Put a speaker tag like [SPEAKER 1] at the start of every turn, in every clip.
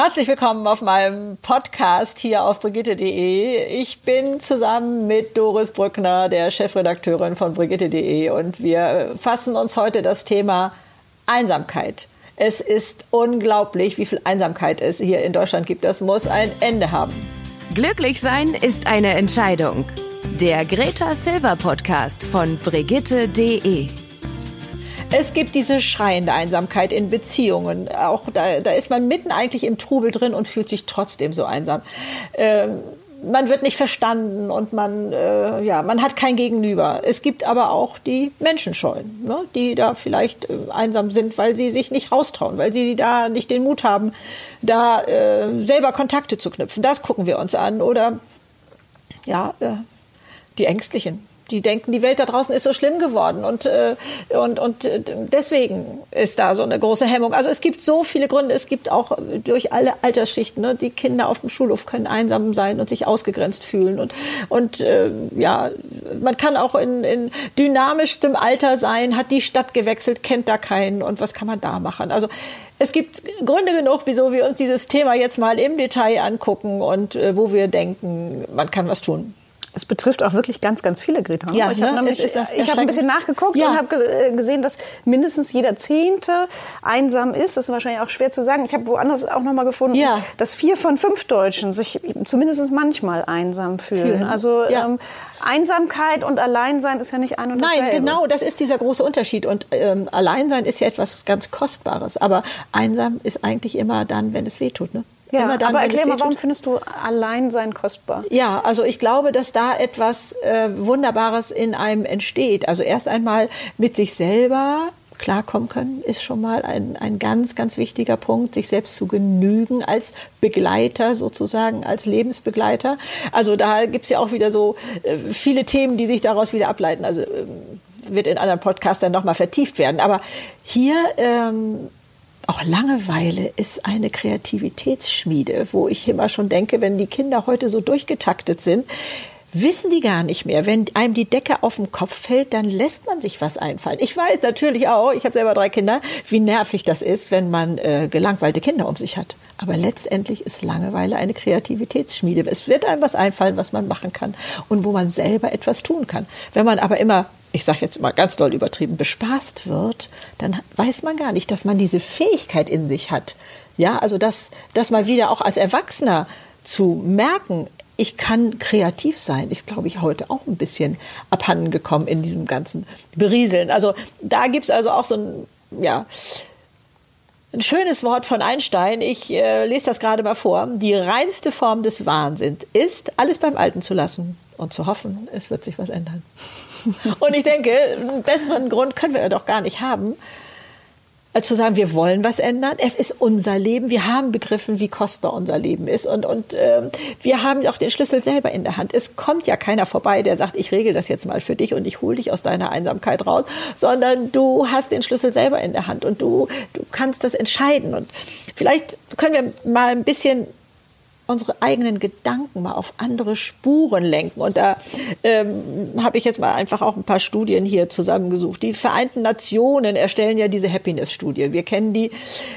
[SPEAKER 1] Herzlich willkommen auf meinem Podcast hier auf brigitte.de. Ich bin zusammen mit Doris Brückner, der Chefredakteurin von brigitte.de und wir fassen uns heute das Thema Einsamkeit. Es ist unglaublich, wie viel Einsamkeit es hier in Deutschland gibt. Das muss ein Ende haben.
[SPEAKER 2] Glücklich sein ist eine Entscheidung. Der Greta Silver Podcast von brigitte.de.
[SPEAKER 1] Es gibt diese schreiende Einsamkeit in Beziehungen. Auch da, da ist man mitten eigentlich im Trubel drin und fühlt sich trotzdem so einsam. Ähm, man wird nicht verstanden und man, äh, ja, man hat kein Gegenüber. Es gibt aber auch die Menschenscheuen, ne, die da vielleicht äh, einsam sind, weil sie sich nicht raustrauen, weil sie da nicht den Mut haben, da äh, selber Kontakte zu knüpfen. Das gucken wir uns an. Oder ja, äh, die Ängstlichen die denken, die Welt da draußen ist so schlimm geworden und, äh, und, und äh, deswegen ist da so eine große Hemmung. Also es gibt so viele Gründe. Es gibt auch durch alle Altersschichten, ne, die Kinder auf dem Schulhof können einsam sein und sich ausgegrenzt fühlen und, und äh, ja, man kann auch in, in dynamischstem Alter sein, hat die Stadt gewechselt, kennt da keinen und was kann man da machen? Also es gibt Gründe genug, wieso wir uns dieses Thema jetzt mal im Detail angucken und äh, wo wir denken, man kann was tun.
[SPEAKER 3] Es betrifft auch wirklich ganz, ganz viele, Greta.
[SPEAKER 1] Ja,
[SPEAKER 3] ich
[SPEAKER 1] ne?
[SPEAKER 3] habe nämlich,
[SPEAKER 1] ich
[SPEAKER 3] habe ein bisschen nachgeguckt ja. und habe äh, gesehen, dass mindestens jeder Zehnte einsam ist. Das ist wahrscheinlich auch schwer zu sagen. Ich habe woanders auch noch mal gefunden, ja. dass vier von fünf Deutschen sich zumindest manchmal einsam fühlen. fühlen. Also ja. ähm, Einsamkeit und Alleinsein ist ja nicht ein und
[SPEAKER 1] dasselbe. Nein, genau, das ist dieser große Unterschied. Und ähm, Alleinsein ist ja etwas ganz Kostbares. Aber einsam ist eigentlich immer dann, wenn es wehtut. Ne?
[SPEAKER 3] Ja, Immer dann, aber erklär mal, warum findest du Alleinsein kostbar?
[SPEAKER 1] Ja, also ich glaube, dass da etwas äh, Wunderbares in einem entsteht. Also erst einmal mit sich selber klarkommen können, ist schon mal ein, ein ganz, ganz wichtiger Punkt, sich selbst zu genügen als Begleiter sozusagen, als Lebensbegleiter. Also da gibt's ja auch wieder so äh, viele Themen, die sich daraus wieder ableiten. Also ähm, wird in anderen Podcasts dann nochmal vertieft werden. Aber hier ähm, auch Langeweile ist eine Kreativitätsschmiede, wo ich immer schon denke, wenn die Kinder heute so durchgetaktet sind, wissen die gar nicht mehr. Wenn einem die Decke auf den Kopf fällt, dann lässt man sich was einfallen. Ich weiß natürlich auch, ich habe selber drei Kinder, wie nervig das ist, wenn man äh, gelangweilte Kinder um sich hat. Aber letztendlich ist Langeweile eine Kreativitätsschmiede. Es wird einem was einfallen, was man machen kann und wo man selber etwas tun kann. Wenn man aber immer ich sage jetzt mal ganz doll übertrieben, bespaßt wird, dann weiß man gar nicht, dass man diese Fähigkeit in sich hat. Ja, also das, das mal wieder auch als Erwachsener zu merken, ich kann kreativ sein, ist, glaube ich, heute auch ein bisschen abhanden gekommen in diesem ganzen Berieseln. Also da gibt's also auch so ein, ja, ein schönes Wort von Einstein. Ich äh, lese das gerade mal vor. Die reinste Form des Wahnsinns ist, alles beim Alten zu lassen und zu hoffen, es wird sich was ändern. Und ich denke, einen besseren Grund können wir doch gar nicht haben, als zu sagen, wir wollen was ändern. Es ist unser Leben. Wir haben begriffen, wie kostbar unser Leben ist. Und, und äh, wir haben auch den Schlüssel selber in der Hand. Es kommt ja keiner vorbei, der sagt, ich regel das jetzt mal für dich und ich hole dich aus deiner Einsamkeit raus, sondern du hast den Schlüssel selber in der Hand und du, du kannst das entscheiden. Und vielleicht können wir mal ein bisschen unsere eigenen Gedanken mal auf andere Spuren lenken. Und da ähm, habe ich jetzt mal einfach auch ein paar Studien hier zusammengesucht. Die Vereinten Nationen erstellen ja diese Happiness-Studie. Wir kennen die.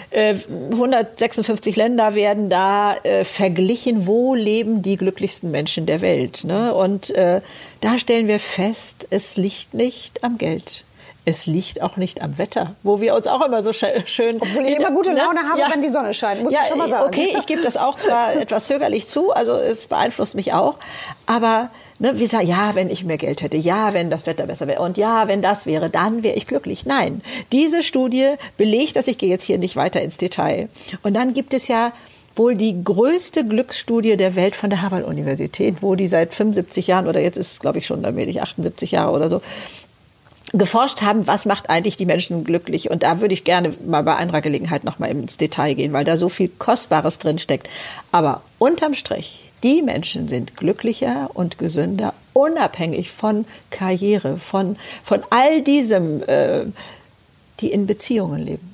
[SPEAKER 1] Äh, 156 Länder werden da äh, verglichen, wo leben die glücklichsten Menschen der Welt. Ne? Und äh, da stellen wir fest, es liegt nicht am Geld es liegt auch nicht am Wetter, wo wir uns auch immer so schön.
[SPEAKER 3] Obwohl ich immer gute ne? Laune habe, ja, wenn die Sonne scheint, muss ja, ich schon mal sagen.
[SPEAKER 1] Okay, ich gebe das auch zwar etwas zögerlich zu, also es beeinflusst mich auch, aber ne, wir sagen, ja, wenn ich mehr Geld hätte, ja, wenn das Wetter besser wäre und ja, wenn das wäre, dann wäre ich glücklich. Nein, diese Studie belegt, dass ich gehe jetzt hier nicht weiter ins Detail. Und dann gibt es ja wohl die größte Glücksstudie der Welt von der Harvard-Universität, wo die seit 75 Jahren oder jetzt ist es, glaube ich, schon, damit ich 78 Jahre oder so, geforscht haben, was macht eigentlich die Menschen glücklich. Und da würde ich gerne mal bei anderer Gelegenheit noch mal ins Detail gehen, weil da so viel Kostbares drin steckt. Aber unterm Strich, die Menschen sind glücklicher und gesünder, unabhängig von Karriere, von, von all diesem, äh, die in Beziehungen leben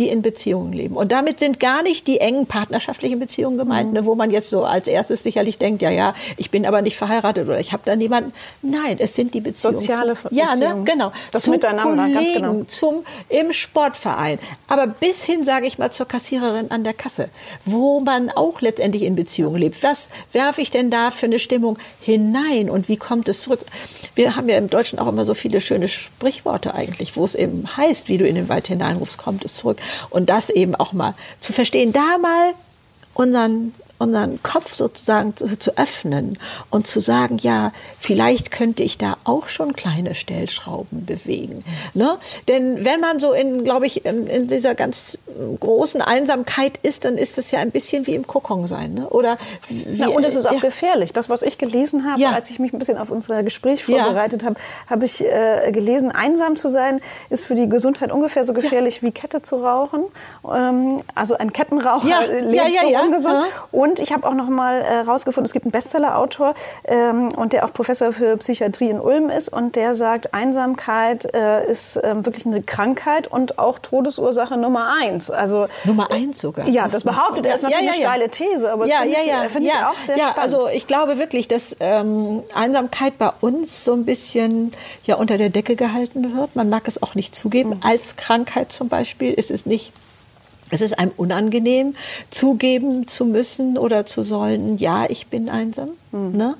[SPEAKER 1] die in Beziehungen leben. Und damit sind gar nicht die engen partnerschaftlichen Beziehungen gemeint, mhm. ne, wo man jetzt so als erstes sicherlich denkt, ja, ja, ich bin aber nicht verheiratet oder ich habe da niemanden. Nein, es sind die Beziehungen.
[SPEAKER 3] Soziale
[SPEAKER 1] zu, Ja, ne, genau.
[SPEAKER 3] Das zum Miteinander,
[SPEAKER 1] Kollegen,
[SPEAKER 3] ganz genau.
[SPEAKER 1] Zum, Im Sportverein. Aber bis hin, sage ich mal, zur Kassiererin an der Kasse, wo man auch letztendlich in Beziehungen lebt. Was werfe ich denn da für eine Stimmung hinein und wie kommt es zurück? Wir haben ja im Deutschen auch immer so viele schöne Sprichworte eigentlich, wo es eben heißt, wie du in den Wald hineinrufst, kommt es zurück. Und das eben auch mal zu verstehen, da mal unseren unseren Kopf sozusagen zu, zu, öffnen und zu sagen, ja, vielleicht könnte ich da auch schon kleine Stellschrauben bewegen. Ne? Denn wenn man so in, glaube ich, in, dieser ganz großen Einsamkeit ist, dann ist es ja ein bisschen wie im Kokon sein. Ne? Oder
[SPEAKER 3] wie, Na, und es ist auch ja. gefährlich. Das, was ich gelesen habe, ja. als ich mich ein bisschen auf unser Gespräch vorbereitet ja. habe, habe ich äh, gelesen, einsam zu sein ist für die Gesundheit ungefähr so gefährlich wie Kette zu rauchen. Ähm, also ein Kettenraucher lebt so ungesund. Und und ich habe auch noch mal herausgefunden, äh, es gibt einen Bestseller-Autor ähm, und der auch Professor für Psychiatrie in Ulm ist und der sagt, Einsamkeit äh, ist äh, wirklich eine Krankheit und auch Todesursache Nummer eins.
[SPEAKER 1] Also Nummer eins sogar.
[SPEAKER 3] Ja, das, das behauptet er. Ist natürlich ja, ja, ja. eine steile These, aber
[SPEAKER 1] ja, ja, ja, ich, ja. ich auch sehr ja, spannend. Also ich glaube wirklich, dass ähm, Einsamkeit bei uns so ein bisschen ja unter der Decke gehalten wird. Man mag es auch nicht zugeben. Mhm. Als Krankheit zum Beispiel ist es nicht es ist einem unangenehm, zugeben zu müssen oder zu sollen, ja, ich bin einsam. Mhm. Ne?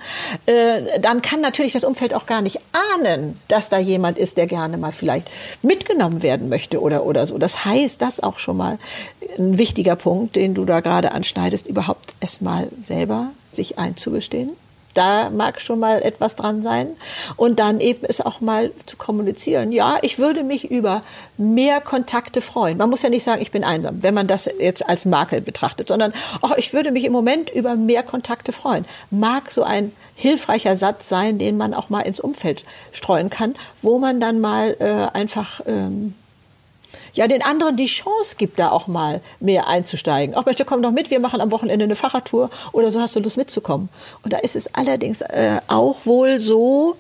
[SPEAKER 1] Äh, dann kann natürlich das Umfeld auch gar nicht ahnen, dass da jemand ist, der gerne mal vielleicht mitgenommen werden möchte oder, oder so. Das heißt, das auch schon mal ein wichtiger Punkt, den du da gerade anschneidest, überhaupt erstmal selber sich einzugestehen da mag schon mal etwas dran sein. Und dann eben es auch mal zu kommunizieren. Ja, ich würde mich über mehr Kontakte freuen. Man muss ja nicht sagen, ich bin einsam, wenn man das jetzt als Makel betrachtet, sondern auch ich würde mich im Moment über mehr Kontakte freuen. Mag so ein hilfreicher Satz sein, den man auch mal ins Umfeld streuen kann, wo man dann mal äh, einfach ähm, ja den anderen die Chance gibt, da auch mal mehr einzusteigen. Auch möchte, komm doch mit, wir machen am Wochenende eine Fahrradtour oder so hast du Lust mitzukommen. Und da ist es allerdings äh, auch wohl so,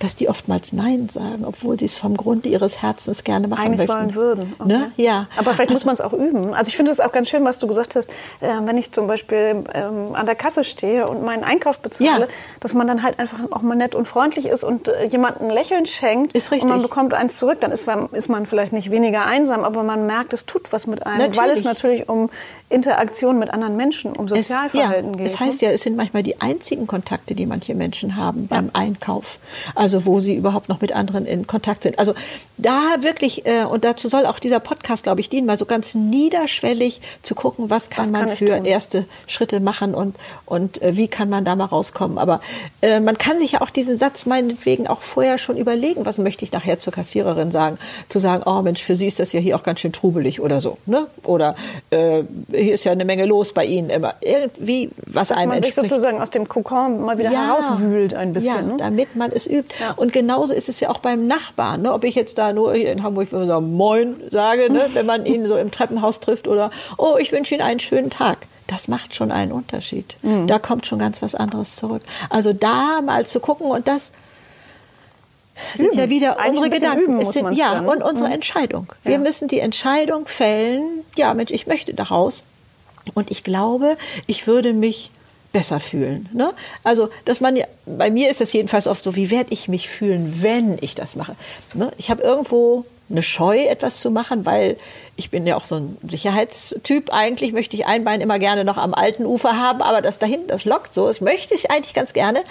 [SPEAKER 1] dass die oftmals Nein sagen, obwohl sie es vom Grunde ihres Herzens gerne machen
[SPEAKER 3] Eigentlich
[SPEAKER 1] möchten.
[SPEAKER 3] wollen würden.
[SPEAKER 1] Okay. Ne? Ja.
[SPEAKER 3] Aber vielleicht muss man es auch üben. Also ich finde es auch ganz schön, was du gesagt hast, äh, wenn ich zum Beispiel ähm, an der Kasse stehe und meinen Einkauf bezahle, ja. dass man dann halt einfach auch mal nett und freundlich ist und äh, jemandem ein Lächeln schenkt
[SPEAKER 1] ist richtig.
[SPEAKER 3] und man bekommt eins zurück. Dann ist man, ist man vielleicht nicht weniger einsam, aber man merkt, es tut was mit einem, natürlich. weil es natürlich um Interaktion mit anderen Menschen, um Sozialverhalten
[SPEAKER 1] es,
[SPEAKER 3] ja, geht.
[SPEAKER 1] Es heißt ja, es sind manchmal die einzigen Kontakte, die manche Menschen haben ja. beim Einkauf. Also wo sie überhaupt noch mit anderen in Kontakt sind. Also da wirklich, äh, und dazu soll auch dieser Podcast, glaube ich, dienen, mal so ganz niederschwellig zu gucken, was kann was man kann für tun? erste Schritte machen und, und äh, wie kann man da mal rauskommen. Aber äh, man kann sich ja auch diesen Satz meinetwegen auch vorher schon überlegen, was möchte ich nachher zur Kassiererin sagen. Zu sagen, oh Mensch, für sie ist das ja hier auch ganz schön trubelig oder so. Ne? Oder äh, hier ist ja eine Menge los bei Ihnen immer. Irgendwie, was
[SPEAKER 3] Dass
[SPEAKER 1] einem
[SPEAKER 3] man
[SPEAKER 1] sich
[SPEAKER 3] sozusagen aus dem Kokon mal wieder ja, herauswühlt ein bisschen.
[SPEAKER 1] Ja,
[SPEAKER 3] ne?
[SPEAKER 1] damit man es übt. Ja. Und genauso ist es ja auch beim Nachbarn. Ne? Ob ich jetzt da nur hier in Hamburg so Moin sage, ne? wenn man ihn so im Treppenhaus trifft oder Oh, ich wünsche Ihnen einen schönen Tag das macht schon einen Unterschied. Mhm. Da kommt schon ganz was anderes zurück. Also da mal zu gucken und das sind üben. ja wieder Eigentlich unsere Gedanken. Sind, ja, und unsere mhm. Entscheidung. Wir ja. müssen die Entscheidung fällen, ja, Mensch, ich möchte daraus. Und ich glaube, ich würde mich besser fühlen. Ne? Also, dass man ja, bei mir ist es jedenfalls oft so, wie werde ich mich fühlen, wenn ich das mache? Ne? Ich habe irgendwo eine Scheu, etwas zu machen, weil ich bin ja auch so ein Sicherheitstyp. Eigentlich möchte ich ein Bein immer gerne noch am alten Ufer haben, aber das da hinten, das lockt so, das möchte ich eigentlich ganz gerne.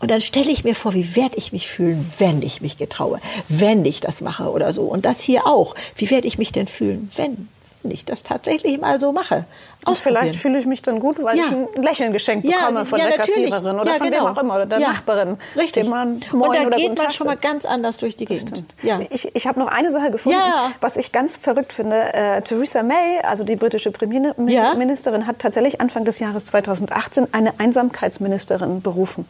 [SPEAKER 1] Und dann stelle ich mir vor, wie werde ich mich fühlen, wenn ich mich getraue, wenn ich das mache oder so. Und das hier auch. Wie werde ich mich denn fühlen, wenn? Ich das tatsächlich mal so mache.
[SPEAKER 3] Und vielleicht fühle ich mich dann gut, weil ja. ich ein Lächeln geschenkt bekomme ja, von ja, der natürlich. Kassiererin oder von genau. wem auch immer oder der Nachbarin.
[SPEAKER 1] Richtig. Man und da geht man schon mal ganz anders durch die Gegend.
[SPEAKER 3] Ich, ich habe noch eine Sache gefunden, was ich ganz verrückt finde. Äh, Theresa May, also die britische Premierministerin, hat tatsächlich Anfang des Jahres 2018 eine Einsamkeitsministerin berufen.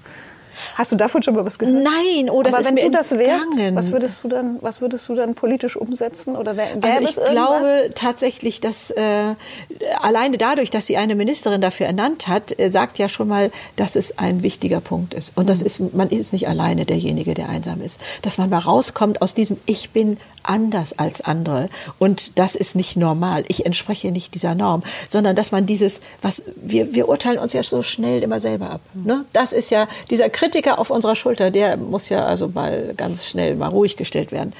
[SPEAKER 3] Hast du davon schon mal was gehört?
[SPEAKER 1] Nein, oh, das
[SPEAKER 3] Aber wenn
[SPEAKER 1] mir
[SPEAKER 3] du das wärst, was würdest du dann, was würdest du dann politisch umsetzen oder wär, wär
[SPEAKER 1] Also ich glaube tatsächlich, dass äh, alleine dadurch, dass sie eine Ministerin dafür ernannt hat, äh, sagt ja schon mal, dass es ein wichtiger Punkt ist. Und das
[SPEAKER 3] Mhm.
[SPEAKER 1] ist, man ist nicht alleine derjenige, der einsam ist. Dass man mal rauskommt aus diesem Ich bin anders als andere und das ist nicht normal. Ich entspreche nicht dieser Norm, sondern dass man dieses, was wir, wir urteilen uns ja so schnell immer selber ab. Ne? Das ist ja dieser Kritiker auf unserer Schulter, der muss ja also mal ganz schnell mal ruhig gestellt werden.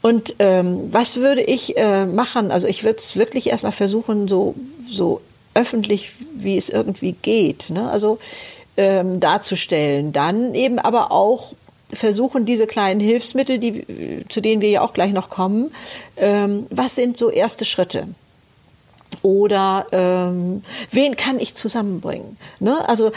[SPEAKER 1] Und ähm, was würde ich äh, machen? Also ich würde es wirklich erstmal versuchen, so, so öffentlich, wie es irgendwie geht, ne? also ähm, darzustellen. Dann eben aber auch versuchen, diese kleinen Hilfsmittel, die, zu denen wir ja auch gleich noch kommen, ähm, was sind so erste Schritte? Oder ähm, wen kann ich zusammenbringen? Ne? Also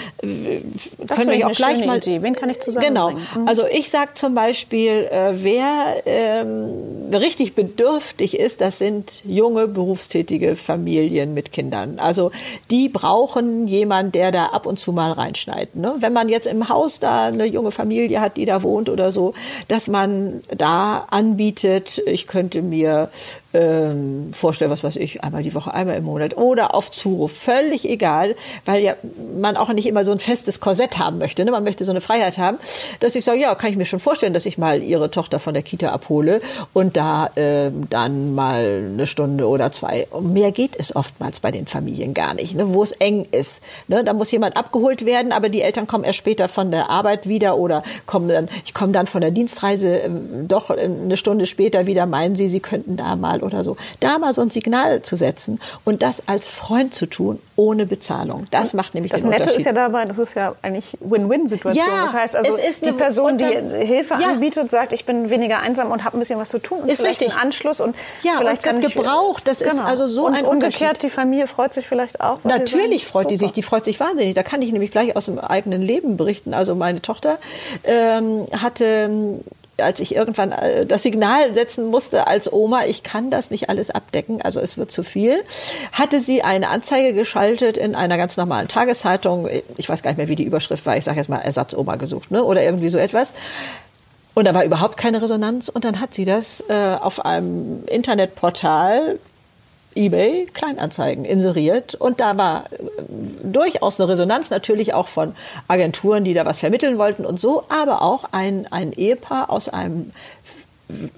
[SPEAKER 3] Das
[SPEAKER 1] können wir auch gleich mal.
[SPEAKER 3] Idee. Wen kann ich
[SPEAKER 1] Genau.
[SPEAKER 3] zusammenbringen? Mhm.
[SPEAKER 1] Also ich sage zum Beispiel, äh, wer ähm, richtig bedürftig ist, das sind junge berufstätige Familien mit Kindern. Also die brauchen jemanden, der da ab und zu mal reinschneidet. Ne? Wenn man jetzt im Haus da eine junge Familie hat, die da wohnt oder so, dass man da anbietet, ich könnte mir ähm, vorstellen, was weiß ich, einmal die Woche, einmal im Monat oder auf Zuruf, völlig egal, weil ja man auch nicht immer so ein festes Korsett haben möchte. Ne? Man möchte so eine Freiheit haben, dass ich sage, ja, kann ich mir schon vorstellen, dass ich mal ihre Tochter von der Kita abhole und da ähm, dann mal eine Stunde oder zwei. Und mehr geht es oftmals bei den Familien gar nicht, ne? wo es eng ist. Ne? Da muss jemand abgeholt werden, aber die Eltern kommen erst später von der Arbeit wieder oder kommen dann, ich komme dann von der Dienstreise ähm, doch eine Stunde später wieder, meinen sie, sie könnten da mal oder so. Da mal so ein Signal zu setzen und das als Freund zu tun, ohne Bezahlung. Das macht nämlich
[SPEAKER 3] Das
[SPEAKER 1] den
[SPEAKER 3] Nette
[SPEAKER 1] Unterschied.
[SPEAKER 3] ist ja dabei, das ist ja eigentlich Win-Win-Situation.
[SPEAKER 1] Ja,
[SPEAKER 3] das heißt also,
[SPEAKER 1] es ist
[SPEAKER 3] die Person, die
[SPEAKER 1] dann-
[SPEAKER 3] Hilfe
[SPEAKER 1] Ja.
[SPEAKER 3] anbietet, sagt, ich bin weniger einsam und habe ein bisschen was zu tun und
[SPEAKER 1] Ist
[SPEAKER 3] vielleicht
[SPEAKER 1] richtig.
[SPEAKER 3] einen Anschluss und
[SPEAKER 1] Ja,
[SPEAKER 3] vielleicht
[SPEAKER 1] und wird gebraucht. Das ist also so
[SPEAKER 3] und
[SPEAKER 1] ein
[SPEAKER 3] umgekehrt, die Familie freut sich vielleicht auch.
[SPEAKER 1] Natürlich freut die
[SPEAKER 3] super.
[SPEAKER 1] sich, die freut sich wahnsinnig. Da kann ich nämlich gleich aus dem eigenen Leben berichten. Also meine Tochter ähm, hatte als ich irgendwann äh, das Signal setzen musste als Oma, ich kann das nicht alles abdecken, also es wird zu viel, hatte sie eine Anzeige geschaltet in einer ganz normalen Tageszeitung. Ich weiß gar nicht mehr, wie die Überschrift war. Ich sage jetzt mal Ersatzoma gesucht, ne? Oder irgendwie so etwas. Und da war überhaupt keine Resonanz. Und dann hat sie das äh, auf einem Internetportal eBay Kleinanzeigen inseriert. Und da war äh, durchaus eine Resonanz natürlich auch von Agenturen, die da was vermitteln wollten und so, aber auch ein, ein Ehepaar aus einem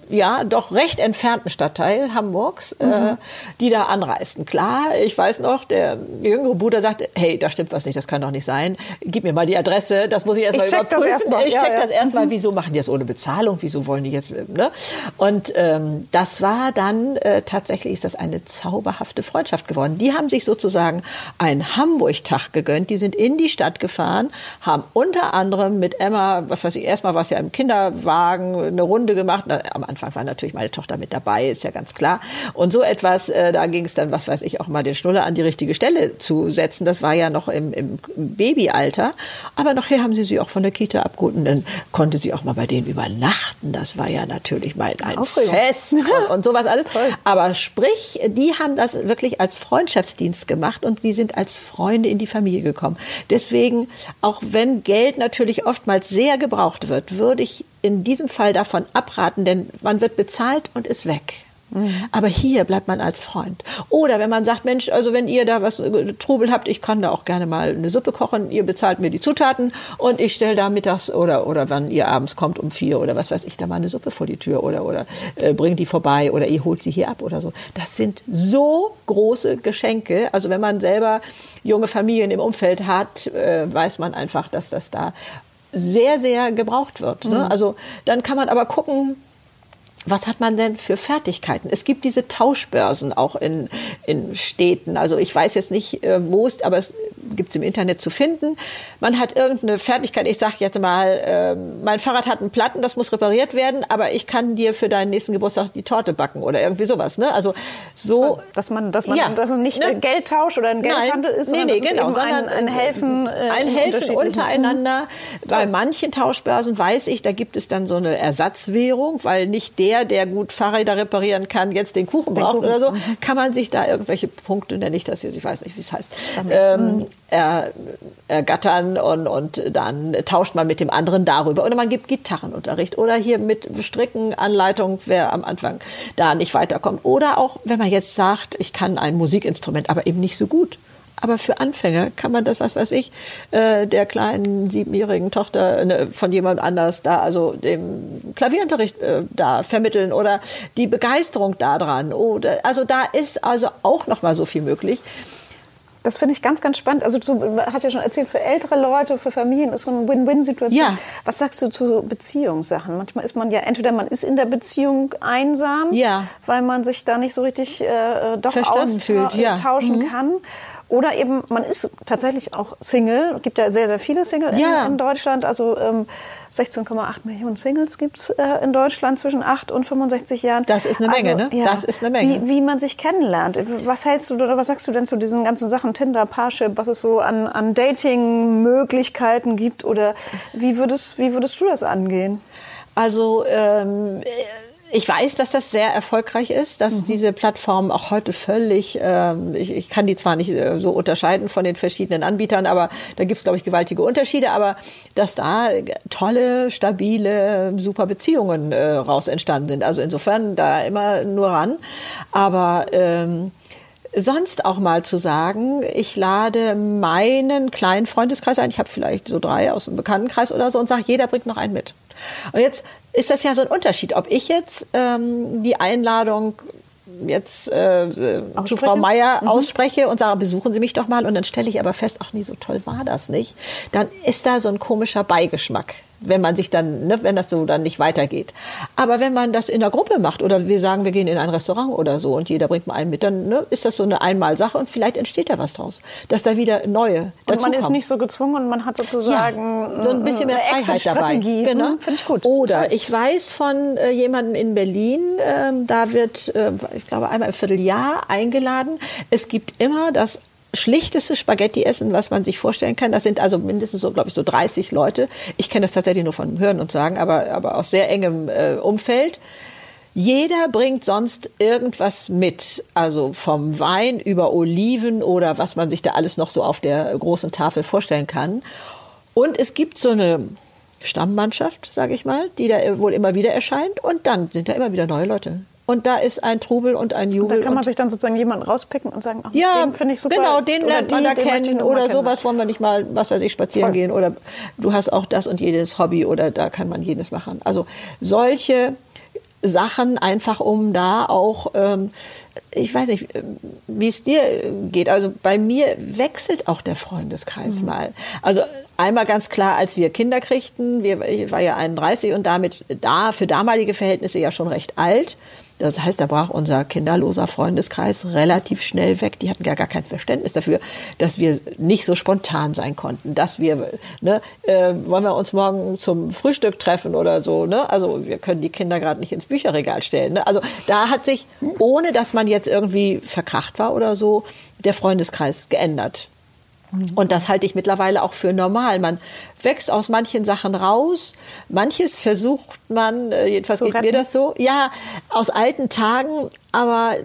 [SPEAKER 1] ja, doch recht entfernten Stadtteil Hamburgs,
[SPEAKER 3] Mhm.
[SPEAKER 1] äh, die da anreisten. Klar, ich weiß noch, der jüngere Bruder sagte, hey, da stimmt was nicht, das kann doch nicht sein. Gib mir mal die Adresse, das muss ich erstmal
[SPEAKER 3] Ich check das
[SPEAKER 1] überprüfen.
[SPEAKER 3] erst mal.
[SPEAKER 1] Ich
[SPEAKER 3] Ja,
[SPEAKER 1] check
[SPEAKER 3] ja. Mhm.
[SPEAKER 1] das erstmal, wieso machen die das ohne Bezahlung, wieso wollen die jetzt, ne? Und ähm, das war dann, äh, tatsächlich ist das eine zauberhafte Freundschaft geworden. Die haben sich sozusagen einen Hamburg-Tag gegönnt, die sind in die Stadt gefahren, haben unter anderem mit Emma, was weiß ich, erstmal war es ja im Kinderwagen, eine Runde gemacht. Na, am Anfang war natürlich meine Tochter mit dabei, ist ja ganz klar. Und so etwas, äh, da ging es dann, was weiß ich, auch mal den Schnuller an die richtige Stelle zu setzen. Das war ja noch im, im Babyalter. Aber nachher haben sie sie auch von der Kita abgeholt und dann konnte sie auch mal bei denen übernachten. Das war ja natürlich mal ein
[SPEAKER 3] Aufregung.
[SPEAKER 1] Fest und, und sowas alles. Aber sprich, die haben das wirklich als Freundschaftsdienst gemacht und die sind als Freunde in die Familie gekommen. Deswegen, auch wenn Geld natürlich oftmals sehr gebraucht wird, würde ich in diesem Fall davon abraten, denn man wird bezahlt und ist weg. Aber hier bleibt man als Freund. Oder wenn man sagt, Mensch, also wenn ihr da was äh, Trubel habt, ich kann da auch gerne mal eine Suppe kochen, ihr bezahlt mir die Zutaten und ich stelle da mittags oder oder wann ihr abends kommt um vier oder was weiß ich, da mal eine Suppe vor die Tür oder oder äh, bringt die vorbei oder ihr holt sie hier ab oder so. Das sind so große Geschenke. Also wenn man selber junge Familien im Umfeld hat, äh, weiß man einfach, dass das da sehr, sehr gebraucht wird. Ne? Also dann kann man aber gucken, was hat man denn für Fertigkeiten? Es gibt diese Tauschbörsen auch in, in Städten. Also ich weiß jetzt nicht, äh, wo es, aber es gibt es im Internet zu finden. Man hat irgendeine Fertigkeit. Ich sage jetzt mal, äh, mein Fahrrad hat einen Platten, das muss repariert werden, aber ich kann dir für deinen nächsten Geburtstag die Torte backen oder irgendwie sowas. Ne? Also so,
[SPEAKER 3] Dass man, dass man,
[SPEAKER 1] Ja,
[SPEAKER 3] dass es nicht
[SPEAKER 1] ne?
[SPEAKER 3] ein Geldtausch oder ein Geldhandel ist,
[SPEAKER 1] nee,
[SPEAKER 3] sondern
[SPEAKER 1] nee,
[SPEAKER 3] es
[SPEAKER 1] genau, sondern
[SPEAKER 3] ein, ein Helfen, äh,
[SPEAKER 1] ein
[SPEAKER 3] in
[SPEAKER 1] Helfen untereinander. Bei manchen Tauschbörsen weiß ich, da gibt es dann so eine Ersatzwährung, weil nicht der, der gut Fahrräder reparieren kann, jetzt den Kuchen braucht
[SPEAKER 3] Kuchen,
[SPEAKER 1] oder so, kann man sich da irgendwelche Punkte, nenne ich das jetzt, ich weiß nicht, wie es heißt, ähm, er, ergattern und, und dann tauscht man mit dem anderen darüber. Oder man gibt Gitarrenunterricht oder hier mit Strickenanleitung, wer am Anfang da nicht weiterkommt. Oder auch, wenn man jetzt sagt, ich kann ein Musikinstrument, aber eben nicht so gut. Aber für Anfänger kann man das, was weiß ich, äh, der kleinen siebenjährigen Tochter ne, von jemand anders da, also dem Klavierunterricht äh, da vermitteln oder die Begeisterung daran. Oder also da ist also auch noch mal so viel möglich.
[SPEAKER 3] Das finde ich ganz, ganz spannend. Also du hast ja schon erzählt, für ältere Leute, für Familien ist so eine Win-Win-Situation. Ja. Was sagst du zu Beziehungssachen? Manchmal ist man ja, entweder man ist in der Beziehung einsam, ja. weil man sich da nicht so richtig äh, doch austauschen ja. mhm. kann. Oder eben, man ist tatsächlich auch Single. Es gibt ja sehr, sehr viele Single ja. in, in, Deutschland. Also ähm, 16,8 Millionen Singles gibt es äh, in Deutschland zwischen 8 und 65 Jahren.
[SPEAKER 1] Das ist eine Menge, also, ne? Ja, das ist eine Menge.
[SPEAKER 3] Wie, wie, man sich kennenlernt. Was hältst du oder was sagst du denn zu diesen ganzen Sachen, Tinder, Parship, was es so an, an Dating-Möglichkeiten gibt? Oder wie würdest, wie würdest du das angehen?
[SPEAKER 1] Also ähm, ich weiß, dass das sehr erfolgreich ist, dass mhm. diese Plattformen auch heute völlig, ähm, ich, ich kann die zwar nicht äh, so unterscheiden von den verschiedenen Anbietern, aber da gibt es, glaube ich, gewaltige Unterschiede, aber dass da tolle, stabile, super Beziehungen äh, raus entstanden sind. Also insofern da immer nur ran. Aber ähm, sonst auch mal zu sagen, ich lade meinen kleinen Freundeskreis ein, ich habe vielleicht so drei aus dem Bekanntenkreis oder so und sage, jeder bringt noch einen mit. Und jetzt ist das ja so ein Unterschied, ob ich jetzt ähm, die Einladung jetzt äh, zu Frau Meier mhm. ausspreche und sage, besuchen Sie mich doch mal. Und dann stelle ich aber fest, ach nee, so toll war das nicht, dann ist da so ein komischer Beigeschmack wenn man sich dann, ne, wenn das so dann nicht weitergeht. Aber wenn man das in der Gruppe macht oder wir sagen, wir gehen in ein Restaurant oder so und jeder bringt mal einen mit, dann ne, ist das so eine Einmalsache und vielleicht entsteht da was draus, dass da wieder neue
[SPEAKER 3] dazu Und man ist nicht so gezwungen und man hat sozusagen
[SPEAKER 1] ja, so ein bisschen mehr Freiheit dabei.
[SPEAKER 3] Genau, hm, finde ich gut.
[SPEAKER 1] Oder ich weiß von äh, jemandem in Berlin, äh, da wird, äh, ich glaube, einmal im Vierteljahr eingeladen. Es gibt immer das schlichteste Spaghetti-Essen, was man sich vorstellen kann. Das sind also mindestens so, glaube ich, so 30 Leute. Ich kenne das tatsächlich nur von Hören und Sagen, aber, aber aus sehr engem äh, Umfeld. Jeder bringt sonst irgendwas mit, also vom Wein über Oliven oder was man sich da alles noch so auf der großen Tafel vorstellen kann. Und es gibt so eine Stammmannschaft, sage ich mal, die da wohl immer wieder erscheint und dann sind da immer wieder neue Leute und da ist ein Trubel und ein Jubel.
[SPEAKER 3] Und da kann man sich dann sozusagen jemanden rauspicken und sagen, ach,
[SPEAKER 1] ja, den finde ich super. Genau, den lernt man da kennen oder sowas wollen wir nicht mal, was weiß ich, spazieren Voll. gehen oder du hast auch das und jedes Hobby oder da kann man jedes machen. Also solche Sachen einfach um da auch, ähm, ich weiß nicht, wie es dir geht. Also bei mir wechselt auch der Freundeskreis mhm. mal. Also einmal ganz klar, als wir Kinder kriegten, wir, ich war ja 31 und damit da für damalige Verhältnisse ja schon recht alt. Das heißt, da brach unser kinderloser Freundeskreis relativ schnell weg. Die hatten ja gar kein Verständnis dafür, dass wir nicht so spontan sein konnten, dass wir, ne, äh, wollen wir uns morgen zum Frühstück treffen oder so, ne? Also wir können die Kinder gerade nicht ins Bücherregal stellen. Ne? Also da hat sich, ohne dass man jetzt irgendwie verkracht war oder so, der Freundeskreis geändert. Und das halte ich mittlerweile auch für normal. Man wächst aus manchen Sachen raus. Manches versucht man, äh, jedenfalls so geht retten. mir das so, ja, aus alten Tagen, aber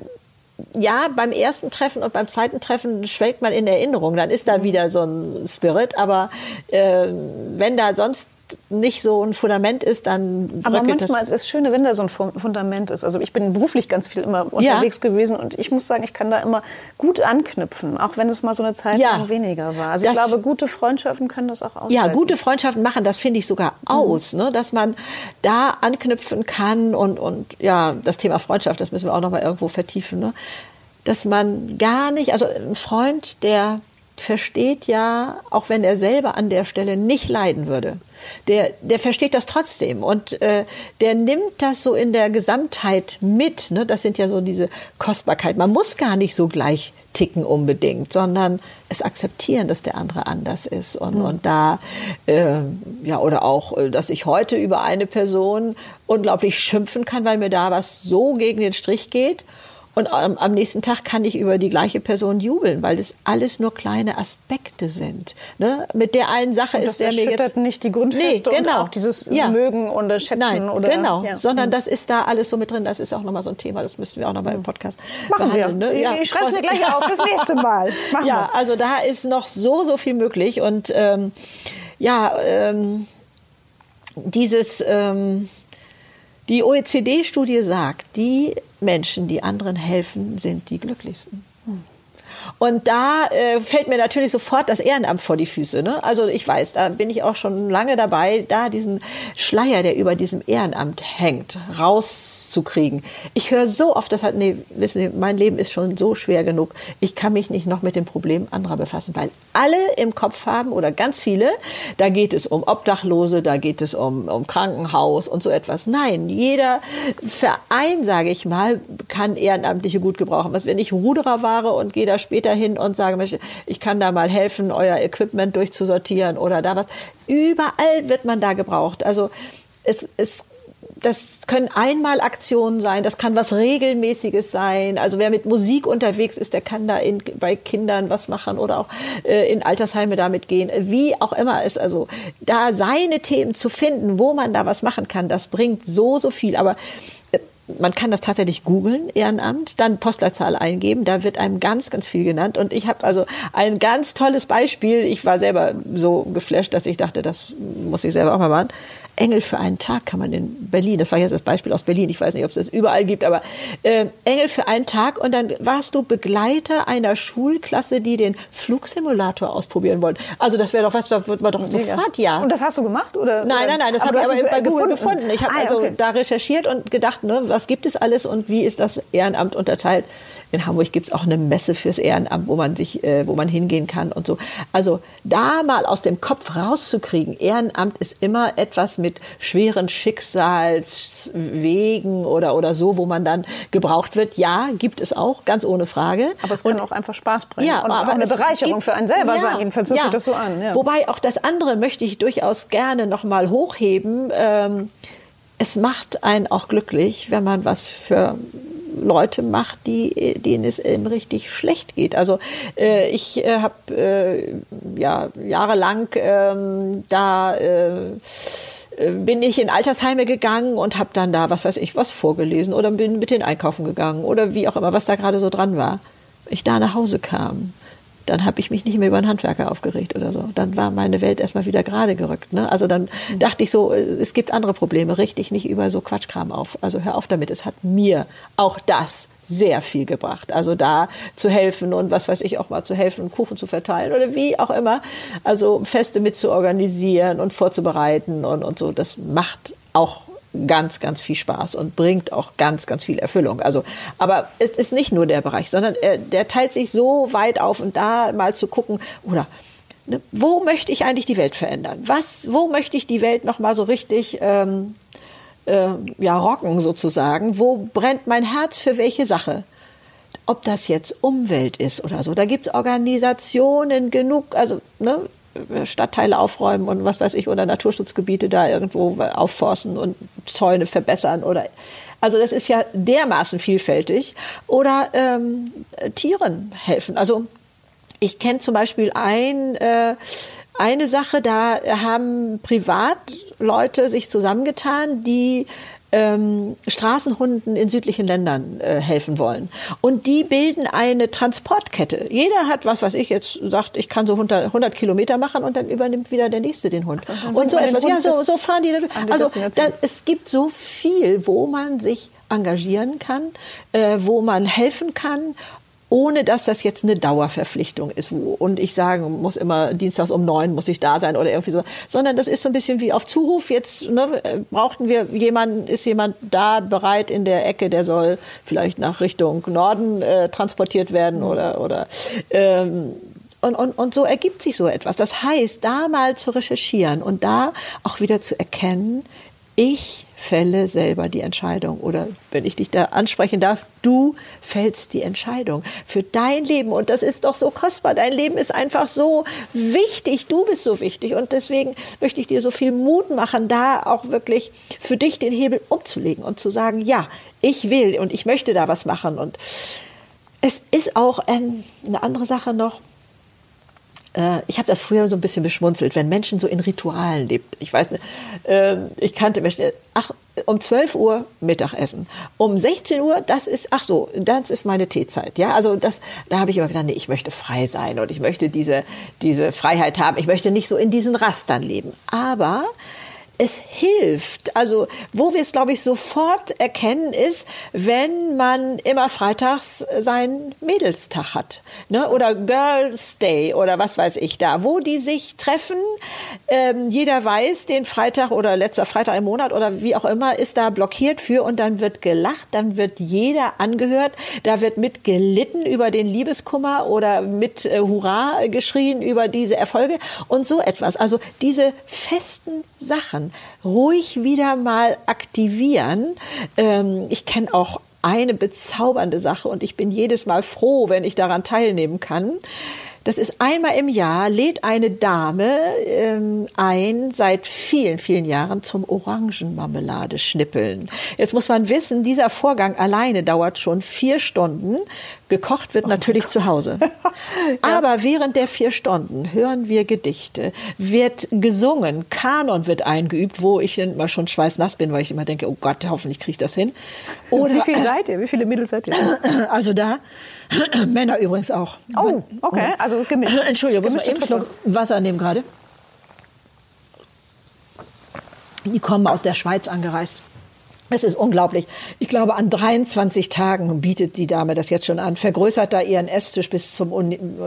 [SPEAKER 1] ja, beim ersten Treffen und beim zweiten Treffen schwelgt man in Erinnerung. Dann ist da mhm. wieder so ein Spirit. Aber äh, wenn da sonst nicht so ein Fundament ist, dann
[SPEAKER 3] Aber manchmal ist es schön, wenn da so ein Fundament ist. Also ich bin beruflich ganz viel immer unterwegs ja. gewesen und ich muss sagen, ich kann da immer gut anknüpfen, auch wenn es mal so eine Zeit ja. lang weniger war. Also das, ich glaube, gute Freundschaften können das auch aushalten.
[SPEAKER 1] Ja, gute Freundschaften machen das, finde ich, sogar mhm. aus, mhm. ne? dass man da anknüpfen kann und, und ja, das Thema Freundschaft, das müssen wir auch noch mal irgendwo vertiefen, ne? dass man gar nicht, also ein Freund, der versteht ja, auch wenn er selber an der Stelle nicht leiden würde, der, der versteht das trotzdem und äh, der nimmt das so in der Gesamtheit mit. Ne? Das sind ja so diese Kostbarkeit. Man muss gar nicht so gleich ticken unbedingt, sondern es akzeptieren, dass der andere anders ist und, mhm. und da äh, ja oder auch, äh, dass ich heute über eine Person unglaublich schimpfen kann, weil mir da was so gegen den Strich geht Und am, am, nächsten Tag kann ich über die gleiche Person jubeln, weil das alles nur kleine Aspekte sind. Ne? Mit der einen Sache ist der mir jetzt
[SPEAKER 3] nicht die Grundfeste
[SPEAKER 1] nee, genau.
[SPEAKER 3] und auch dieses ja. Mögen und Schätzen
[SPEAKER 1] Nein,
[SPEAKER 3] oder
[SPEAKER 1] genau, ja. sondern das ist da alles so mit drin. Das ist auch nochmal so ein Thema. Das müssten wir auch noch mal im Podcast
[SPEAKER 3] Machen behandeln. Wir. Ne? Ja, ich schreibe mir gleich auf fürs nächste Mal.
[SPEAKER 1] Machen ja, wir. also da ist noch so so viel möglich und ähm, ja. Ähm, dieses, ähm, die OECD-Studie sagt, die Menschen, die anderen helfen, sind die glücklichsten. Und da äh, fällt mir natürlich sofort das Ehrenamt vor die Füße. Ne? Also ich weiß, da bin ich auch schon lange dabei, da diesen Schleier, der über diesem Ehrenamt hängt, raus rauszukriegen. Ich höre so oft, das hat, nee, wissen Sie, mein Leben ist schon so schwer genug. Ich kann mich nicht noch mit dem Problem anderer befassen, weil alle im Kopf haben oder ganz viele, da geht es um Obdachlose, da geht es um, um Krankenhaus und so etwas. Nein, jeder Verein, sage ich mal, kann Ehrenamtliche gut gebrauchen. Was wenn ich Ruderer war und gehe da später hin und sage, ich kann da mal helfen, euer Equipment durchzusortieren oder da was. Überall wird man da gebraucht. Also es, es das können Einmalaktionen sein, das kann was Regelmäßiges sein. Also wer mit Musik unterwegs ist, der kann da in, bei Kindern was machen oder auch äh, in Altersheime damit gehen. Wie auch immer es, also da seine Themen zu finden, wo man da was machen kann, das bringt so, so viel. Aber äh, man kann das tatsächlich googeln, Ehrenamt, dann Postleitzahl eingeben, da wird einem ganz, ganz viel genannt. Und ich habe also ein ganz tolles Beispiel. Ich war selber so geflasht, dass ich dachte, das muss ich selber auch mal machen. Engel für einen Tag kann man in Berlin, das war jetzt das Beispiel aus Berlin, ich weiß nicht, ob es das überall gibt, aber äh, Engel für einen Tag und dann warst du Begleiter einer Schulklasse, die den Flugsimulator ausprobieren wollte. Also das wäre doch was, da wird man doch sofort ja.
[SPEAKER 3] Und das hast du gemacht? Oder,
[SPEAKER 1] nein, nein, nein, das habe ich aber bei gefunden. gefunden. Ich habe ah, also okay. da recherchiert und gedacht, ne, was gibt es alles und wie ist das Ehrenamt unterteilt? In Hamburg gibt es auch eine Messe fürs Ehrenamt, wo man sich, äh, wo man hingehen kann und so. Also da mal aus dem Kopf rauszukriegen, Ehrenamt ist immer etwas mit schweren Schicksalswegen oder, oder so, wo man dann gebraucht wird. Ja, gibt es auch, ganz ohne Frage.
[SPEAKER 3] Aber es kann und, auch einfach Spaß bringen. Ja, und aber auch eine Bereicherung gibt, für einen selber ja, sein. Jedenfalls hört ja. sich das so an. Ja.
[SPEAKER 1] Wobei auch das andere möchte ich durchaus gerne noch mal hochheben. Ähm, es macht einen auch glücklich, wenn man was für Leute macht, die, denen es eben richtig schlecht geht. Also äh, ich äh, habe äh, ja jahrelang ähm, da äh, bin ich in Altersheime gegangen und habe dann da, was weiß ich, was vorgelesen oder bin mit den einkaufen gegangen oder wie auch immer, was da gerade so dran war. Ich da nach Hause kam dann habe ich mich nicht mehr über einen Handwerker aufgeregt oder so. Dann war meine Welt erstmal wieder gerade gerückt. Ne? Also dann mhm. dachte ich so, äh, es gibt andere Probleme, richtig nicht über so Quatschkram auf. Also hör auf damit. Es hat mir auch das sehr viel gebracht. Also da zu helfen und was weiß ich auch mal zu helfen, Kuchen zu verteilen oder wie auch immer. Also Feste mit zu organisieren und vorzubereiten und, und so. Das macht auch ganz, ganz viel Spaß und bringt auch ganz, ganz viel Erfüllung. Also, aber es ist nicht nur der Bereich, sondern er, der teilt sich so weit auf und da mal zu gucken, oder ne, wo möchte ich eigentlich die Welt verändern? Was, wo möchte ich die Welt noch mal so richtig ähm, äh, ja rocken sozusagen? Wo brennt mein Herz für welche Sache? Ob das jetzt Umwelt ist oder so, da gibt es Organisationen genug, also ne, Stadtteile aufräumen und was weiß ich, oder Naturschutzgebiete da irgendwo aufforsten und Zäune verbessern oder also das ist ja dermaßen vielfältig. Oder ähm, Tieren helfen. Also ich kenne zum Beispiel ein, äh, eine Sache, da haben Privatleute sich zusammengetan, die ähm, Straßenhunden in südlichen Ländern äh, helfen wollen. Und die bilden eine Transportkette. Jeder hat, was weiß ich, jetzt sagt, ich kann so 100, 100 Kilometer machen und dann übernimmt wieder der Nächste den Hund. So, und so etwas. Ja, so, so fahren die. Also da, es gibt so viel, wo man sich engagieren kann, äh, wo man helfen kann ohne dass das jetzt eine Dauerverpflichtung ist und ich sagen muss immer dienstags um neun muss ich da sein oder irgendwie so, sondern das ist so ein bisschen wie auf Zuruf. Jetzt ne, brauchten wir jemanden, ist jemand da bereit in der Ecke, der soll vielleicht nach Richtung Norden äh, transportiert werden oder oder ähm, und, und, und so ergibt sich so etwas. Das heißt, da mal zu recherchieren und da auch wieder zu erkennen, Ich fälle selber die Entscheidung. Oder wenn ich dich da ansprechen darf, du fällst die Entscheidung für dein Leben. Und das ist doch so kostbar. Dein Leben ist einfach so wichtig. Du bist so wichtig. Und deswegen möchte ich dir so viel Mut machen, da auch wirklich für dich den Hebel umzulegen und zu sagen, ja, ich will und ich möchte da was machen. Und es ist auch eine andere Sache noch äh, ich habe das früher so ein bisschen beschmunzelt, wenn Menschen so in Ritualen lebt. Ich weiß nicht, äh, ich kannte Menschen, ach, um 12 Uhr Mittagessen. Um 16 Uhr, das ist, ach so, das ist meine Teezeit. Ja, also das, da habe ich immer gedacht, nee, ich möchte frei sein und ich möchte diese, diese Freiheit haben. Ich möchte nicht so in diesen Rastern leben. Aber es hilft. Also, wo wir es, glaube ich, sofort erkennen, ist, wenn man immer freitags seinen Mädelstag hat. Ne? Oder Girls Day oder was weiß ich da, wo die sich treffen. Ähm, jeder weiß, den Freitag oder letzter Freitag im Monat oder wie auch immer ist da blockiert für und dann wird gelacht, dann wird jeder angehört, da wird mit gelitten über den Liebeskummer oder mit äh, Hurra geschrien über diese Erfolge und so etwas. Also diese festen Sachen ruhig wieder mal aktivieren. Ähm, ich kenne auch eine bezaubernde Sache und ich bin jedes Mal froh, wenn ich daran teilnehmen kann. Das ist einmal im Jahr, lädt eine Dame ähm, ein, seit vielen, vielen Jahren zum Orangenmarmelade schnippeln. Jetzt muss man wissen, dieser Vorgang alleine dauert schon vier Stunden. Gekocht wird natürlich zu Hause. Aber während der vier Stunden hören wir Gedichte, wird gesungen, Kanon wird eingeübt, wo ich dann immer schon schweißnass bin, weil ich immer denke, oh Gott, hoffentlich kriege ich das hin.
[SPEAKER 3] Oder, Wie viele seid ihr? Wie viele Mädels seid ihr?
[SPEAKER 1] Also da Männer übrigens auch.
[SPEAKER 3] Oh, okay, also gemischt.
[SPEAKER 1] Entschuldigung, muss man eben noch Wasser nehmen gerade. Die kommen aus der Schweiz angereist. Es ist unglaublich. Ich glaube, an 23 Tagen bietet die Dame das jetzt schon an, vergrößert da ihren Esstisch bis zum,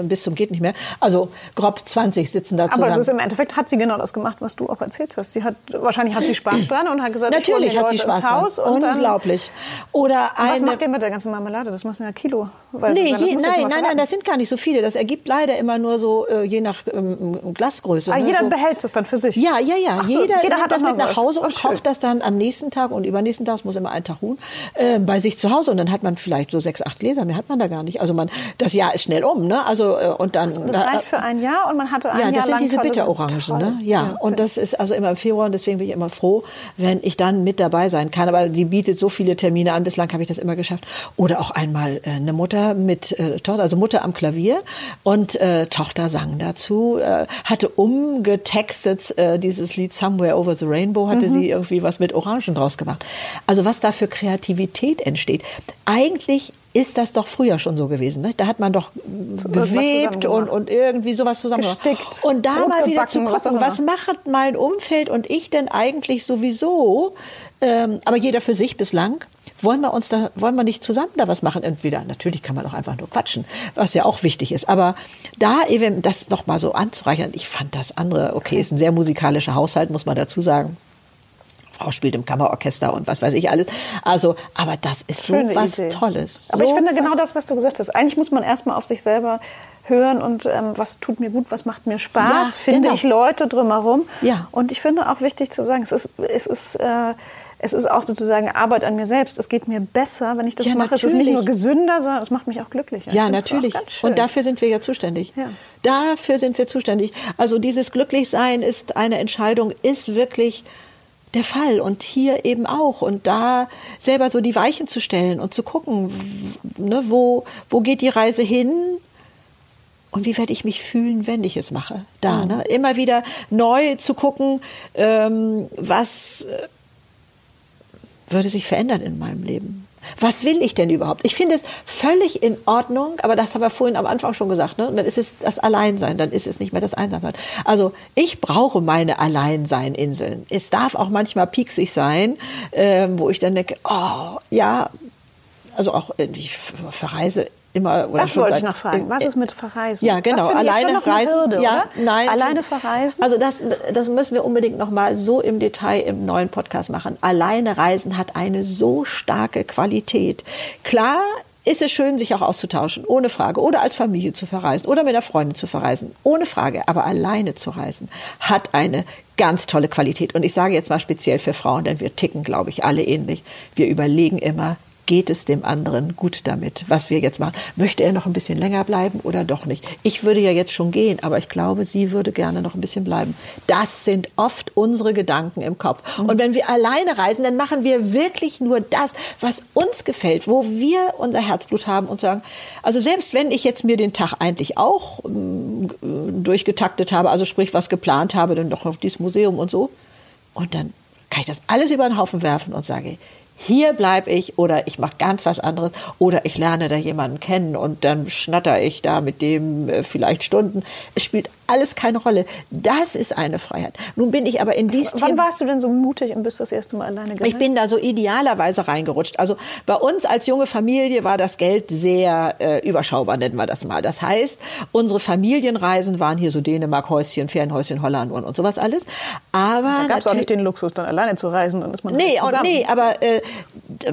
[SPEAKER 1] bis zum geht nicht mehr. Also grob 20 sitzen da zusammen.
[SPEAKER 3] Aber ist, im Endeffekt hat sie genau das gemacht, was du auch erzählt hast. Sie hat, wahrscheinlich hat sie Spaß dran und hat gesagt,
[SPEAKER 1] Natürlich hat sie Spaß dran. Unglaublich. Oder
[SPEAKER 3] eine, was macht ihr mit der ganzen Marmelade? Das müssen ja Kilo.
[SPEAKER 1] Nee, je, nein, nein, nein, das sind gar nicht so viele. Das ergibt leider immer nur so, äh, je nach ähm, Glasgröße.
[SPEAKER 3] Ah,
[SPEAKER 1] ne?
[SPEAKER 3] jeder
[SPEAKER 1] so.
[SPEAKER 3] behält es dann für sich?
[SPEAKER 1] Ja, ja, ja.
[SPEAKER 3] So,
[SPEAKER 1] jeder,
[SPEAKER 3] jeder hat
[SPEAKER 1] das mit nach Hause
[SPEAKER 3] was.
[SPEAKER 1] und kocht das dann am nächsten Tag und übernächsten nächsten Tag, es muss immer ein Tag ruhen, äh, bei sich zu Hause und dann hat man vielleicht so sechs, acht Gläser, mehr hat man da gar nicht. Also man, das Jahr ist schnell um, ne? Also äh, und dann.
[SPEAKER 3] Also das reicht für ein Jahr und man hatte ein
[SPEAKER 1] ja,
[SPEAKER 3] Jahr
[SPEAKER 1] das sind diese Bitterorangen, ne? Ja,
[SPEAKER 3] okay.
[SPEAKER 1] und das ist also immer im Februar und deswegen bin ich immer froh, wenn ich dann mit dabei sein kann. Aber die bietet so viele Termine an, bislang habe ich das immer geschafft. Oder auch einmal äh, eine Mutter mit äh, Tochter, also Mutter am Klavier und äh, Tochter sang dazu, äh, hatte umgetextet äh, dieses Lied Somewhere Over the Rainbow, hatte
[SPEAKER 3] Mhm.
[SPEAKER 1] sie irgendwie was mit Orangen draus gemacht. Also was da für Kreativität entsteht. Eigentlich ist das doch früher schon so gewesen. Ne? Da hat man doch
[SPEAKER 3] irgendwas
[SPEAKER 1] gewebt und, und irgendwie sowas zusammen
[SPEAKER 3] Gestickt,
[SPEAKER 1] Und da mal wieder zu
[SPEAKER 3] was
[SPEAKER 1] gucken, was,
[SPEAKER 3] immer.
[SPEAKER 1] macht mein Umfeld und ich denn eigentlich sowieso, ähm, aber jeder für sich bislang. Wollen wir uns da, wollen wir nicht zusammen da was machen? Entweder, natürlich kann man auch einfach nur quatschen, was ja auch wichtig ist. Aber da eben das noch mal so anzureichern, ich fand das andere, okay, ist ein sehr musikalischer Haushalt, muss man dazu sagen. Frau spielt im Kammerorchester und was weiß ich alles. Also, aber das ist so
[SPEAKER 3] Schöne
[SPEAKER 1] was
[SPEAKER 3] Idee.
[SPEAKER 1] Tolles.
[SPEAKER 3] Aber ich
[SPEAKER 1] so
[SPEAKER 3] finde genau das, was du gesagt hast. Eigentlich muss man erstmal auf sich selber hören und ähm, was tut mir gut, was macht mir Spaß,
[SPEAKER 1] Ja,
[SPEAKER 3] finde
[SPEAKER 1] genau.
[SPEAKER 3] ich Leute drumherum.
[SPEAKER 1] Ja.
[SPEAKER 3] Und ich finde auch wichtig zu sagen, es ist, es ist, äh, es ist auch sozusagen Arbeit an mir selbst. Es geht mir besser, wenn ich das
[SPEAKER 1] Ja,
[SPEAKER 3] mache. Es ist nicht
[SPEAKER 1] natürlich.
[SPEAKER 3] nur gesünder, sondern es macht mich auch glücklicher. Ich
[SPEAKER 1] Ja, natürlich. Und dafür sind wir ja zuständig.
[SPEAKER 3] Ja.
[SPEAKER 1] Dafür sind wir zuständig. Also dieses Glücklichsein ist eine Entscheidung, ist wirklich der Fall und hier eben auch und da selber so die Weichen zu stellen und zu gucken, ne, wo, wo geht die Reise hin und wie werde ich mich fühlen, wenn ich es mache. Da, ne? immer wieder neu zu gucken, ähm, was äh, würde sich verändern in meinem Leben. Was will ich denn überhaupt? Ich finde es völlig in Ordnung, aber das haben wir vorhin am Anfang schon gesagt, ne? Dann ist es das Alleinsein, dann ist es nicht mehr das Einsamsein. Also ich brauche meine Alleinsein-Inseln. Es darf auch manchmal pieksig sein, ähm, wo ich dann denke, oh, ja, also auch äh, ich verreise immer oder
[SPEAKER 3] Das
[SPEAKER 1] schon
[SPEAKER 3] wollte
[SPEAKER 1] seit,
[SPEAKER 3] ich noch fragen. Was ist mit Verreisen?
[SPEAKER 1] ja, genau. Alleine reisen.
[SPEAKER 3] Hürde,
[SPEAKER 1] ja,
[SPEAKER 3] oder?
[SPEAKER 1] nein.
[SPEAKER 3] Alleine verreisen?
[SPEAKER 1] Also das, das müssen wir unbedingt noch mal so im Detail im neuen Podcast machen. Alleine reisen hat eine so starke Qualität. Klar ist es schön, sich auch auszutauschen, ohne Frage. Oder als Familie zu verreisen oder mit einer Freundin zu verreisen, ohne Frage. Aber alleine zu reisen hat eine ganz tolle Qualität. Und ich sage jetzt mal speziell für Frauen, denn wir ticken, glaube ich, alle ähnlich. Wir überlegen immer, geht es dem anderen gut damit, was wir jetzt machen. Möchte er noch ein bisschen länger bleiben oder doch nicht? Ich würde ja jetzt schon gehen, aber ich glaube, sie würde gerne noch ein bisschen bleiben. Das sind oft unsere Gedanken im Kopf. Und wenn wir alleine reisen, dann machen wir wirklich nur das, was uns gefällt, wo wir unser Herzblut haben und sagen, also selbst wenn ich jetzt mir den Tag eigentlich auch äh, durchgetaktet habe, also sprich was geplant habe, dann doch auf dieses Museum und so, und dann kann ich das alles über den Haufen werfen und sage, hier bleibe ich oder ich mache ganz was anderes oder ich lerne da jemanden kennen und dann schnatter ich da mit dem äh, vielleicht Stunden. Es spielt alles keine Rolle. Das ist eine Freiheit. Nun bin ich aber in diesem
[SPEAKER 3] Wann warst du denn so mutig und bist das erste Mal alleine
[SPEAKER 1] gereist? Ich bin da so idealerweise reingerutscht. Also bei uns als junge Familie war das Geld sehr äh, überschaubar, nennen wir das mal. Das heißt, unsere Familienreisen waren hier so Dänemark, Häuschen, Ferienhäuschen, Holland und, und sowas alles. Aber
[SPEAKER 3] da gab es auch nicht den Luxus, dann alleine zu reisen. Dann ist man
[SPEAKER 1] nee, und, nee, aber äh,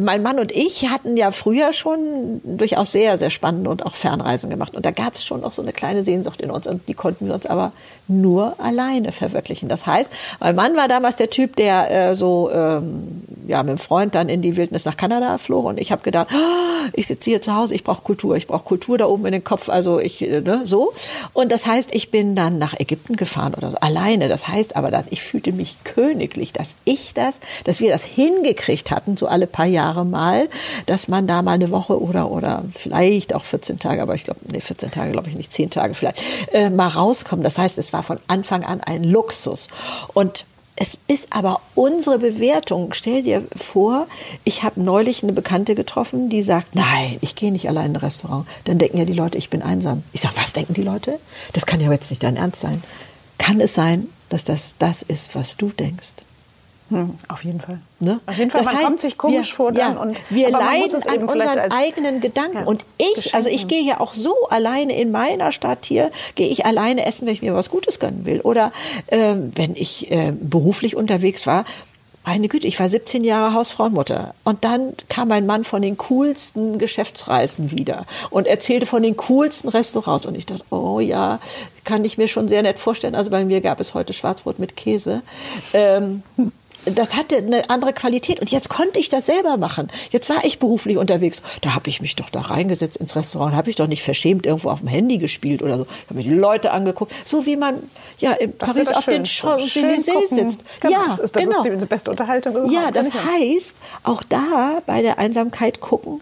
[SPEAKER 1] mein Mann und ich hatten ja früher schon durchaus sehr, sehr spannende und auch Fernreisen gemacht. Und da gab es schon noch so eine kleine Sehnsucht in uns und die konnten wir uns aber nur alleine verwirklichen. Das heißt, mein Mann war damals der Typ, der äh, so ähm, ja mit dem Freund dann in die Wildnis nach Kanada flog und ich habe gedacht, oh, ich sitze hier zu Hause, ich brauche Kultur, ich brauche Kultur da oben in den Kopf, also ich äh, ne, so. Und das heißt, ich bin dann nach Ägypten gefahren oder so alleine. Das heißt aber, dass ich fühlte mich königlich, dass ich das, dass wir das hingekriegt hatten, so alle paar Jahre mal, dass man da mal eine Woche oder oder vielleicht auch 14 Tage, aber ich glaube, nee, 14 Tage glaube ich nicht, 10 Tage vielleicht, äh, mal rauskommen. Das heißt, es war von Anfang an ein Luxus. Und es ist aber unsere Bewertung. Stell dir vor, ich habe neulich eine Bekannte getroffen, die sagt, nein, ich gehe nicht allein in ein Restaurant. Dann denken ja die Leute, ich bin einsam. Ich sage, was denken die Leute? Das kann ja jetzt nicht dein Ernst sein. Kann es sein, dass das das ist, was du denkst?
[SPEAKER 3] Hm, auf jeden Fall. Ne? Auf jeden Fall, das man heißt, kommt sich komisch wir, vor dann. Ja, und,
[SPEAKER 1] wir leiden an unseren eigenen Gedanken. Ja, und ich, also ich gehe ja auch so alleine in meiner Stadt hier, gehe ich alleine essen, wenn ich mir was Gutes gönnen will. Oder ähm, wenn ich äh, beruflich unterwegs war, meine Güte, ich war 17 Jahre Hausfrauenmutter. Und dann kam mein Mann von den coolsten Geschäftsreisen wieder und erzählte von den coolsten Restaurants. Und ich dachte, oh ja, kann ich mir schon sehr nett vorstellen. Also bei mir gab es heute Schwarzbrot mit Käse. Ähm, das hatte eine andere Qualität. Und jetzt konnte ich das selber machen. Jetzt war ich beruflich unterwegs. Da habe ich mich doch da reingesetzt ins Restaurant, habe ich doch nicht verschämt irgendwo auf dem Handy gespielt oder so. Ich habe mir die Leute angeguckt, so wie man ja in das Paris auf schön. den Champs-Élysées sitzt.
[SPEAKER 3] Genau. Ja, das ist, das genau. ist die beste Unterhaltung.
[SPEAKER 1] Überhaupt. Ja, das heißt, auch da bei der Einsamkeit gucken,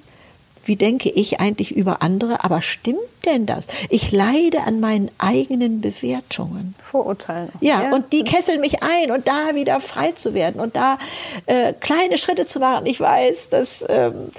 [SPEAKER 1] wie denke ich eigentlich über andere, aber stimmt denn das? Ich leide an meinen eigenen Bewertungen.
[SPEAKER 3] Vorurteilen.
[SPEAKER 1] Ja, ja, und die kesseln mich ein und da wieder frei zu werden und da äh, kleine Schritte zu machen. Ich weiß, das ähm,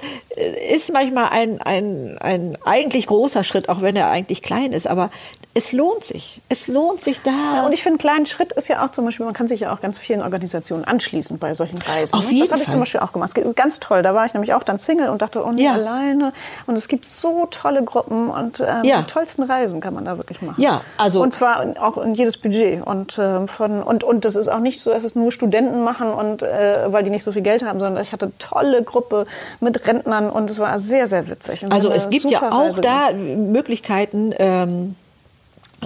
[SPEAKER 1] ist manchmal ein, ein, ein eigentlich großer Schritt, auch wenn er eigentlich klein ist, aber es lohnt sich. Es lohnt sich da.
[SPEAKER 3] Ja, und ich finde, einen kleinen Schritt ist ja auch zum Beispiel, man kann sich ja auch ganz vielen Organisationen anschließen bei solchen Reisen.
[SPEAKER 1] Auf jeden
[SPEAKER 3] das habe ich zum Beispiel auch gemacht. Ganz toll. Da war ich nämlich auch dann Single und dachte, oh nee, ja. alleine. Und es gibt so tolle Gruppen und ähm, ja. die tollsten Reisen kann man da wirklich machen.
[SPEAKER 1] Ja, also.
[SPEAKER 3] Und zwar auch in jedes Budget. Und, äh, von, und, und das ist auch nicht so, dass es nur Studenten machen und äh, weil die nicht so viel Geld haben, sondern ich hatte eine tolle Gruppe mit Rentnern und es war sehr, sehr witzig. Und
[SPEAKER 1] also es gibt ja auch Reise da Möglichkeiten, ähm,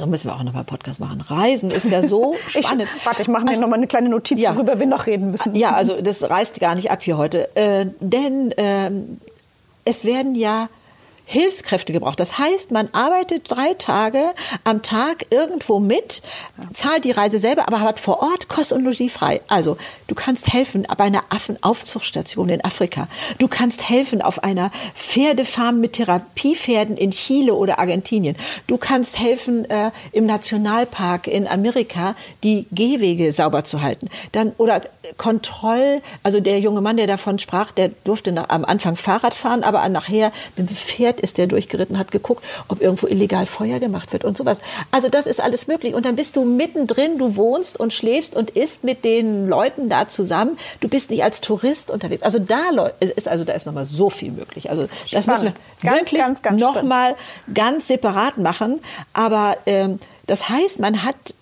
[SPEAKER 1] da müssen wir auch noch mal einen Podcast machen. Reisen ist ja so spannend.
[SPEAKER 3] Ich, warte, ich mache mir also, noch mal eine kleine Notiz, ja, worüber wir noch reden müssen.
[SPEAKER 1] Ja, also das reißt gar nicht ab hier heute. Äh, denn äh, es werden ja Hilfskräfte gebraucht. Das heißt, man arbeitet drei Tage am Tag irgendwo mit, zahlt die Reise selber, aber hat vor Ort Kost und Logis frei. Also du kannst helfen bei einer Affenaufzuchtstation in Afrika. Du kannst helfen auf einer Pferdefarm mit Therapiepferden in Chile oder Argentinien. Du kannst helfen äh, im Nationalpark in Amerika die Gehwege sauber zu halten. Dann oder Kontroll. Also der junge Mann, der davon sprach, der durfte nach, am Anfang Fahrrad fahren, aber nachher mit dem Pferd ist der durchgeritten, hat geguckt, ob irgendwo illegal Feuer gemacht wird und sowas. Also das ist alles möglich. Und dann bist du mittendrin, du wohnst und schläfst und isst mit den Leuten da zusammen. Du bist nicht als Tourist unterwegs. Also da ist also da ist noch mal so viel möglich. Also das müssen wir ganz, wirklich ganz, ganz noch mal ganz separat machen. Aber ähm, das heißt, man hat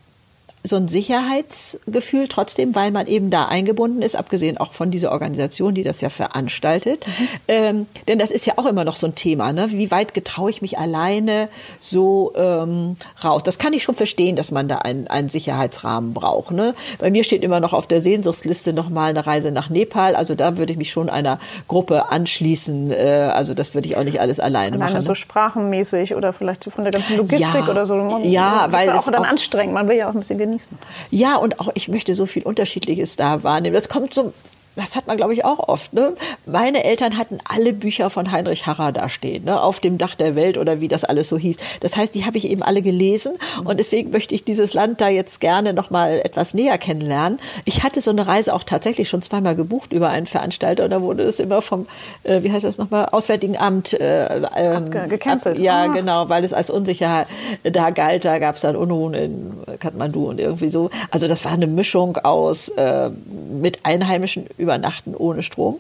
[SPEAKER 1] so ein Sicherheitsgefühl trotzdem, weil man eben da eingebunden ist, abgesehen auch von dieser Organisation, die das ja veranstaltet. Mhm. Ähm, denn das ist ja auch immer noch so ein Thema. Ne? Wie weit getraue ich mich alleine so ähm, raus? Das kann ich schon verstehen, dass man da einen, einen Sicherheitsrahmen braucht. Ne? Bei mir steht immer noch auf der Sehnsuchtsliste noch mal eine Reise nach Nepal. Also da würde ich mich schon einer Gruppe anschließen. Äh, also das würde ich auch nicht alles alleine, alleine machen. Ne?
[SPEAKER 3] so sprachenmäßig oder vielleicht von der ganzen Logistik
[SPEAKER 1] ja,
[SPEAKER 3] oder so.
[SPEAKER 1] ja, weil
[SPEAKER 3] ist auch dann auch, anstrengend. Man will ja auch ein bisschen genießen.
[SPEAKER 1] Ja, und auch ich möchte so viel Unterschiedliches da wahrnehmen. Das kommt so das hat man, glaube ich, auch oft. Ne? Meine Eltern hatten alle Bücher von Heinrich Harrer da stehen, ne? auf dem Dach der Welt oder wie das alles so hieß. Das heißt, die habe ich eben alle gelesen und deswegen möchte ich dieses Land da jetzt gerne noch mal etwas näher kennenlernen. Ich hatte so eine Reise auch tatsächlich schon zweimal gebucht über einen Veranstalter und da wurde es immer vom, äh, wie heißt das nochmal, Auswärtigen Amt äh,
[SPEAKER 3] ähm, gecancelt.
[SPEAKER 1] ja, ah. genau, weil es als unsicher da galt. Da gab es dann Unruhen in Kathmandu und irgendwie so. Also das war eine Mischung aus äh, mit einheimischen übernachten ohne Strom,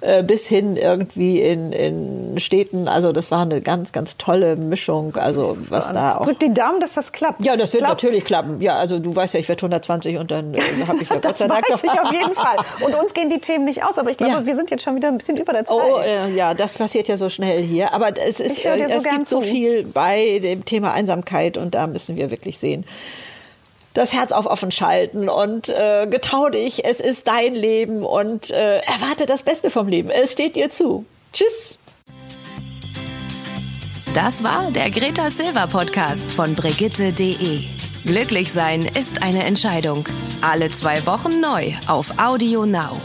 [SPEAKER 1] äh, bis hin irgendwie in, in Städten. Also das war eine ganz, ganz tolle Mischung. Also was da auch.
[SPEAKER 3] Drück die Daumen, dass das klappt.
[SPEAKER 1] Ja, das wird klappt. natürlich klappen. Ja, also du weißt ja, ich werde 120 und dann äh, habe ich ja Gott sei Dank
[SPEAKER 3] weiß ich auf jeden Fall. Und uns gehen die Themen nicht aus, aber ich glaube, ja. wir sind jetzt schon wieder ein bisschen über der Zeit.
[SPEAKER 1] Oh, äh, ja, das passiert ja so schnell hier. Aber es ist, äh, so es gibt zu. so viel bei dem Thema Einsamkeit und da müssen wir wirklich sehen, das Herz auf offen schalten und äh, getrau dich, es ist dein Leben und äh, erwarte das Beste vom Leben. Es steht dir zu. Tschüss.
[SPEAKER 2] Das war der Greta Silver Podcast von Brigitte.de. Glücklich sein ist eine Entscheidung. Alle zwei Wochen neu auf Audio Now.